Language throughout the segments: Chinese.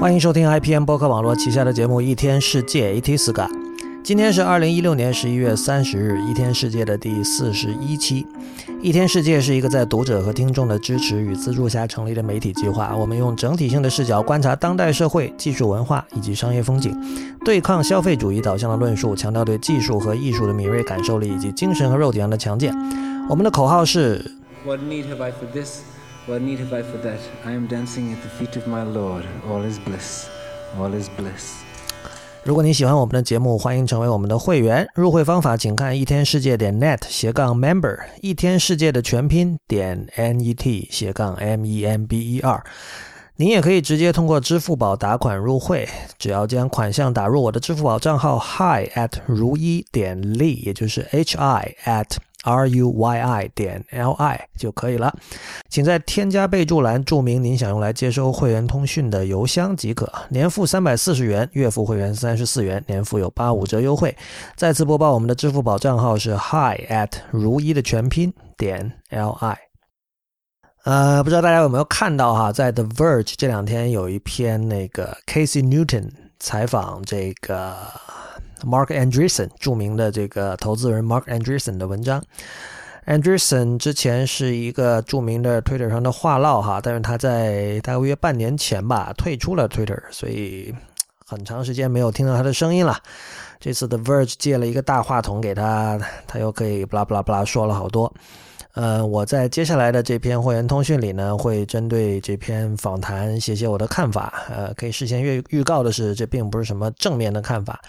欢迎收听 IPM 播客网络旗下的节目《一天世界》（It is Ga）。今天是二零一六年十一月三十日，《一天世界》的第四十一期。《一天世界》是一个在读者和听众的支持与资助下成立的媒体计划。我们用整体性的视角观察当代社会、技术文化以及商业风景，对抗消费主义导向的论述，强调对技术和艺术的敏锐感受力以及精神和肉体上的强健。我们的口号是：What need have I for this? What need have I for that? I am dancing at the feet of my Lord. All is bliss. All is bliss. 如果你喜欢我们的节目，欢迎成为我们的会员。入会方法请看一天世界点 net 斜杠 member，一天世界的全拼点 net 斜杠 m e m b e r。您也可以直接通过支付宝打款入会，只要将款项打入我的支付宝账号 hi at 如一点 li，也就是 h i at r u y i 点 l i 就可以了。请在添加备注栏注明您想用来接收会员通讯的邮箱即可。年付三百四十元，月付会员三十四元，年付有八五折优惠。再次播报，我们的支付宝账号是 hi at 如一的全拼点 l i。呃，不知道大家有没有看到哈，在 The Verge 这两天有一篇那个 Casey Newton 采访这个 Mark Anderson，著名的这个投资人 Mark Anderson 的文章。Anderson 之前是一个著名的 Twitter 上的话唠哈，但是他在大约半年前吧退出了 Twitter，所以很长时间没有听到他的声音了。这次的 Verge 借了一个大话筒给他，他又可以布拉布拉布拉说了好多。呃，我在接下来的这篇会员通讯里呢，会针对这篇访谈写写我的看法。呃，可以事先预预告的是，这并不是什么正面的看法。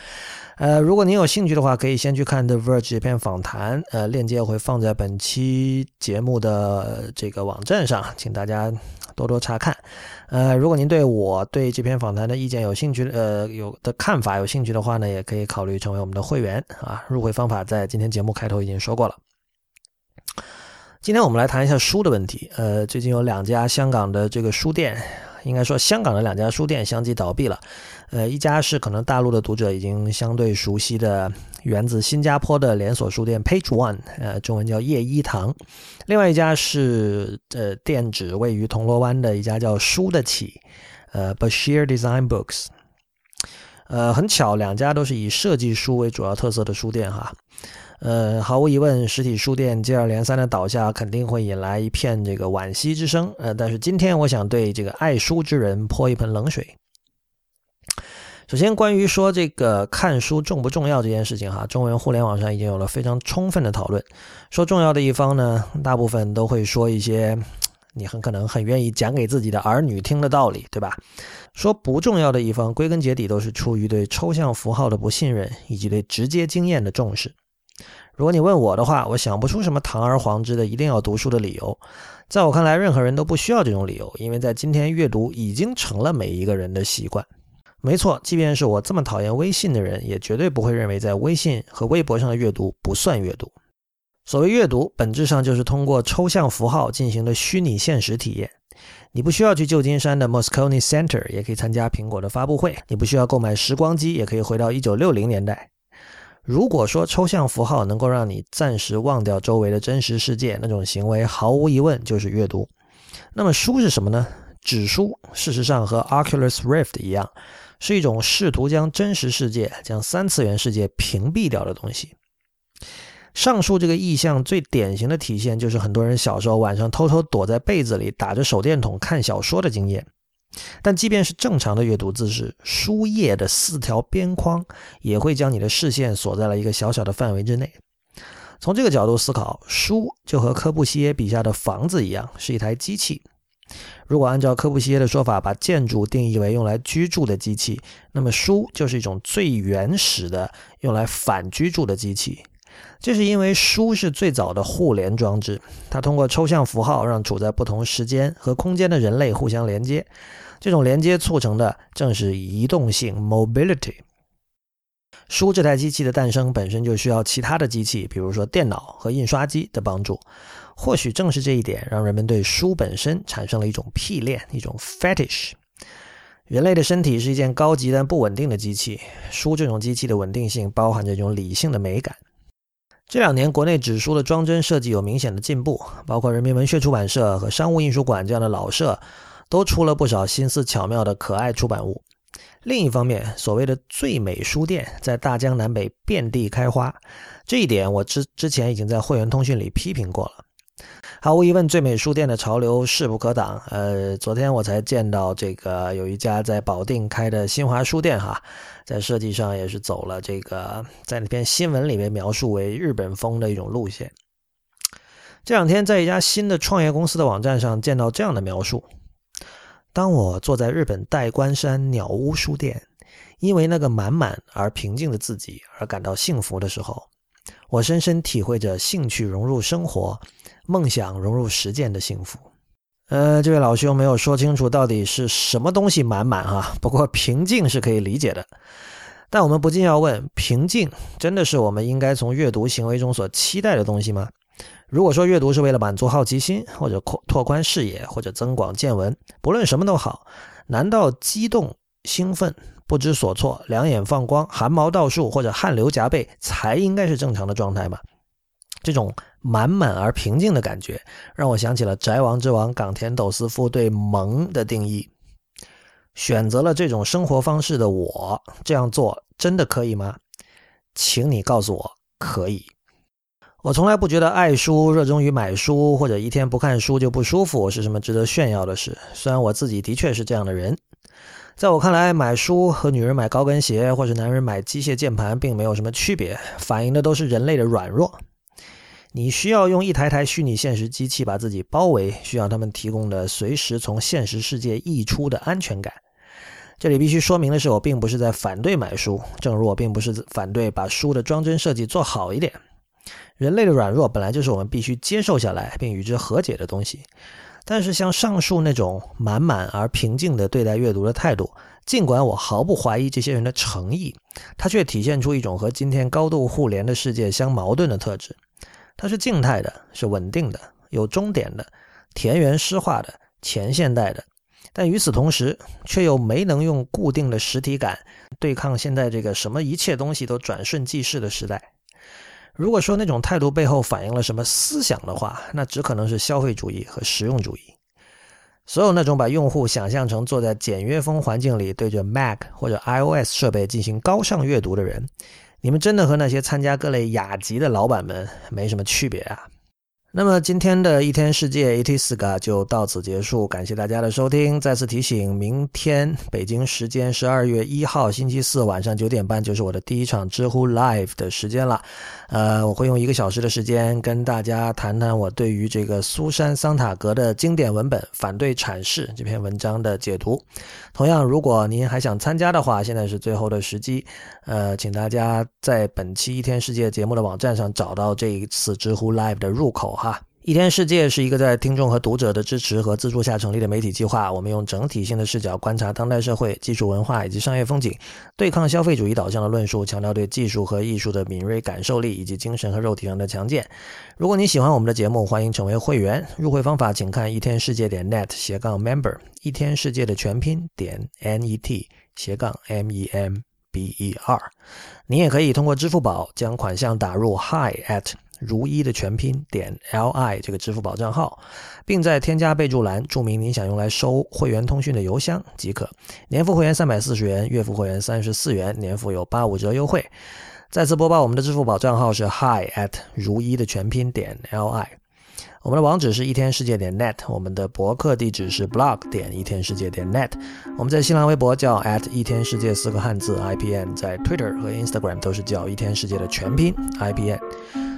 呃，如果您有兴趣的话，可以先去看 The Verge 这篇访谈。呃，链接会放在本期节目的这个网站上，请大家多多查看。呃，如果您对我对这篇访谈的意见有兴趣，呃，有的看法有兴趣的话呢，也可以考虑成为我们的会员啊。入会方法在今天节目开头已经说过了。今天我们来谈一下书的问题。呃，最近有两家香港的这个书店，应该说香港的两家书店相继倒闭了。呃，一家是可能大陆的读者已经相对熟悉的，源自新加坡的连锁书店 Page One，呃，中文叫叶一堂。另外一家是呃店址位于铜锣湾的一家叫书的起，呃，Bashir Design Books。呃，很巧，两家都是以设计书为主要特色的书店哈。呃，毫无疑问，实体书店接二连三的倒下，肯定会引来一片这个惋惜之声。呃，但是今天我想对这个爱书之人泼一盆冷水。首先，关于说这个看书重不重要这件事情哈，中文互联网上已经有了非常充分的讨论。说重要的一方呢，大部分都会说一些你很可能很愿意讲给自己的儿女听的道理，对吧？说不重要的一方，归根结底都是出于对抽象符号的不信任，以及对直接经验的重视。如果你问我的话，我想不出什么堂而皇之的一定要读书的理由。在我看来，任何人都不需要这种理由，因为在今天，阅读已经成了每一个人的习惯。没错，即便是我这么讨厌微信的人，也绝对不会认为在微信和微博上的阅读不算阅读。所谓阅读，本质上就是通过抽象符号进行的虚拟现实体验。你不需要去旧金山的 Moscone Center，也可以参加苹果的发布会；你不需要购买时光机，也可以回到一九六零年代。如果说抽象符号能够让你暂时忘掉周围的真实世界，那种行为毫无疑问就是阅读。那么书是什么呢？纸书事实上和 Oculus Rift 一样，是一种试图将真实世界、将三次元世界屏蔽掉的东西。上述这个意象最典型的体现，就是很多人小时候晚上偷偷躲在被子里，打着手电筒看小说的经验。但即便是正常的阅读姿势，书页的四条边框也会将你的视线锁在了一个小小的范围之内。从这个角度思考，书就和柯布西耶笔下的房子一样，是一台机器。如果按照柯布西耶的说法，把建筑定义为用来居住的机器，那么书就是一种最原始的用来反居住的机器。这是因为书是最早的互联装置，它通过抽象符号让处在不同时间和空间的人类互相连接。这种连接促成的正是移动性 （mobility）。书这台机器的诞生本身就需要其他的机器，比如说电脑和印刷机的帮助。或许正是这一点，让人们对书本身产生了一种癖恋，一种 fetish。人类的身体是一件高级但不稳定的机器，书这种机器的稳定性包含着一种理性的美感。这两年，国内纸书的装帧设计有明显的进步，包括人民文学出版社和商务印书馆这样的老社，都出了不少心思巧妙的可爱出版物。另一方面，所谓的最美书店在大江南北遍地开花，这一点我之之前已经在会员通讯里批评过了。毫无疑问，最美书店的潮流势不可挡。呃，昨天我才见到这个有一家在保定开的新华书店，哈，在设计上也是走了这个在那篇新闻里面描述为日本风的一种路线。这两天在一家新的创业公司的网站上见到这样的描述。当我坐在日本代官山鸟屋书店，因为那个满满而平静的自己而感到幸福的时候，我深深体会着兴趣融入生活、梦想融入实践的幸福。呃，这位老兄没有说清楚到底是什么东西满满哈，不过平静是可以理解的。但我们不禁要问：平静真的是我们应该从阅读行为中所期待的东西吗？如果说阅读是为了满足好奇心，或者扩拓宽视野，或者增广见闻，不论什么都好，难道激动、兴奋、不知所措、两眼放光、汗毛倒竖或者汗流浃背才应该是正常的状态嘛？这种满满而平静的感觉，让我想起了宅王之王冈田斗司夫对萌的定义。选择了这种生活方式的我，这样做真的可以吗？请你告诉我，可以。我从来不觉得爱书、热衷于买书或者一天不看书就不舒服是什么值得炫耀的事。虽然我自己的确是这样的人，在我看来，买书和女人买高跟鞋或者男人买机械键盘并没有什么区别，反映的都是人类的软弱。你需要用一台台虚拟现实机器把自己包围，需要他们提供的随时从现实世界溢出的安全感。这里必须说明的是，我并不是在反对买书，正如我并不是反对把书的装帧设计做好一点。人类的软弱本来就是我们必须接受下来并与之和解的东西，但是像上述那种满满而平静的对待阅读的态度，尽管我毫不怀疑这些人的诚意，它却体现出一种和今天高度互联的世界相矛盾的特质。它是静态的，是稳定的，有终点的，田园诗化的，前现代的，但与此同时，却又没能用固定的实体感对抗现在这个什么一切东西都转瞬即逝的时代。如果说那种态度背后反映了什么思想的话，那只可能是消费主义和实用主义。所有那种把用户想象成坐在简约风环境里对着 Mac 或者 iOS 设备进行高尚阅读的人，你们真的和那些参加各类雅集的老板们没什么区别啊！那么今天的一天世界 ET 四个就到此结束，感谢大家的收听。再次提醒，明天北京时间十二月一号星期四晚上九点半就是我的第一场知乎 Live 的时间了。呃，我会用一个小时的时间跟大家谈谈我对于这个苏珊桑塔格的经典文本《反对阐释》这篇文章的解读。同样，如果您还想参加的话，现在是最后的时机。呃，请大家在本期一天世界节目的网站上找到这一次知乎 Live 的入口。一天世界是一个在听众和读者的支持和资助下成立的媒体计划。我们用整体性的视角观察当代社会、技术文化以及商业风景，对抗消费主义导向的论述，强调对技术和艺术的敏锐感受力以及精神和肉体上的强健。如果你喜欢我们的节目，欢迎成为会员。入会方法请看一天世界点 net 斜杠 member，一天世界的全拼点 n e t 斜杠 m e m b e r。你也可以通过支付宝将款项打入 hi at。如一的全拼点 L I 这个支付宝账号，并在添加备注栏注明您想用来收会员通讯的邮箱即可。年付会员三百四十元，月付会员三十四元，年付有八五折优惠。再次播报，我们的支付宝账号是 Hi at 如一的全拼点 L I。我们的网址是一天世界点 net，我们的博客地址是 blog 点一天世界点 net。我们在新浪微博叫 at 一天世界四个汉字 I P N，在 Twitter 和 Instagram 都是叫一天世界的全拼 I P N。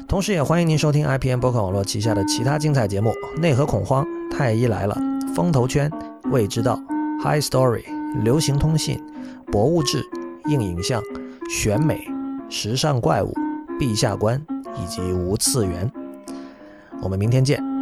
同时，也欢迎您收听 IPN 博客网络旗下的其他精彩节目：内核恐慌、太医来了、风投圈、未知道、High Story、流行通信、博物志、硬影像、选美、时尚怪物、陛下观以及无次元。我们明天见。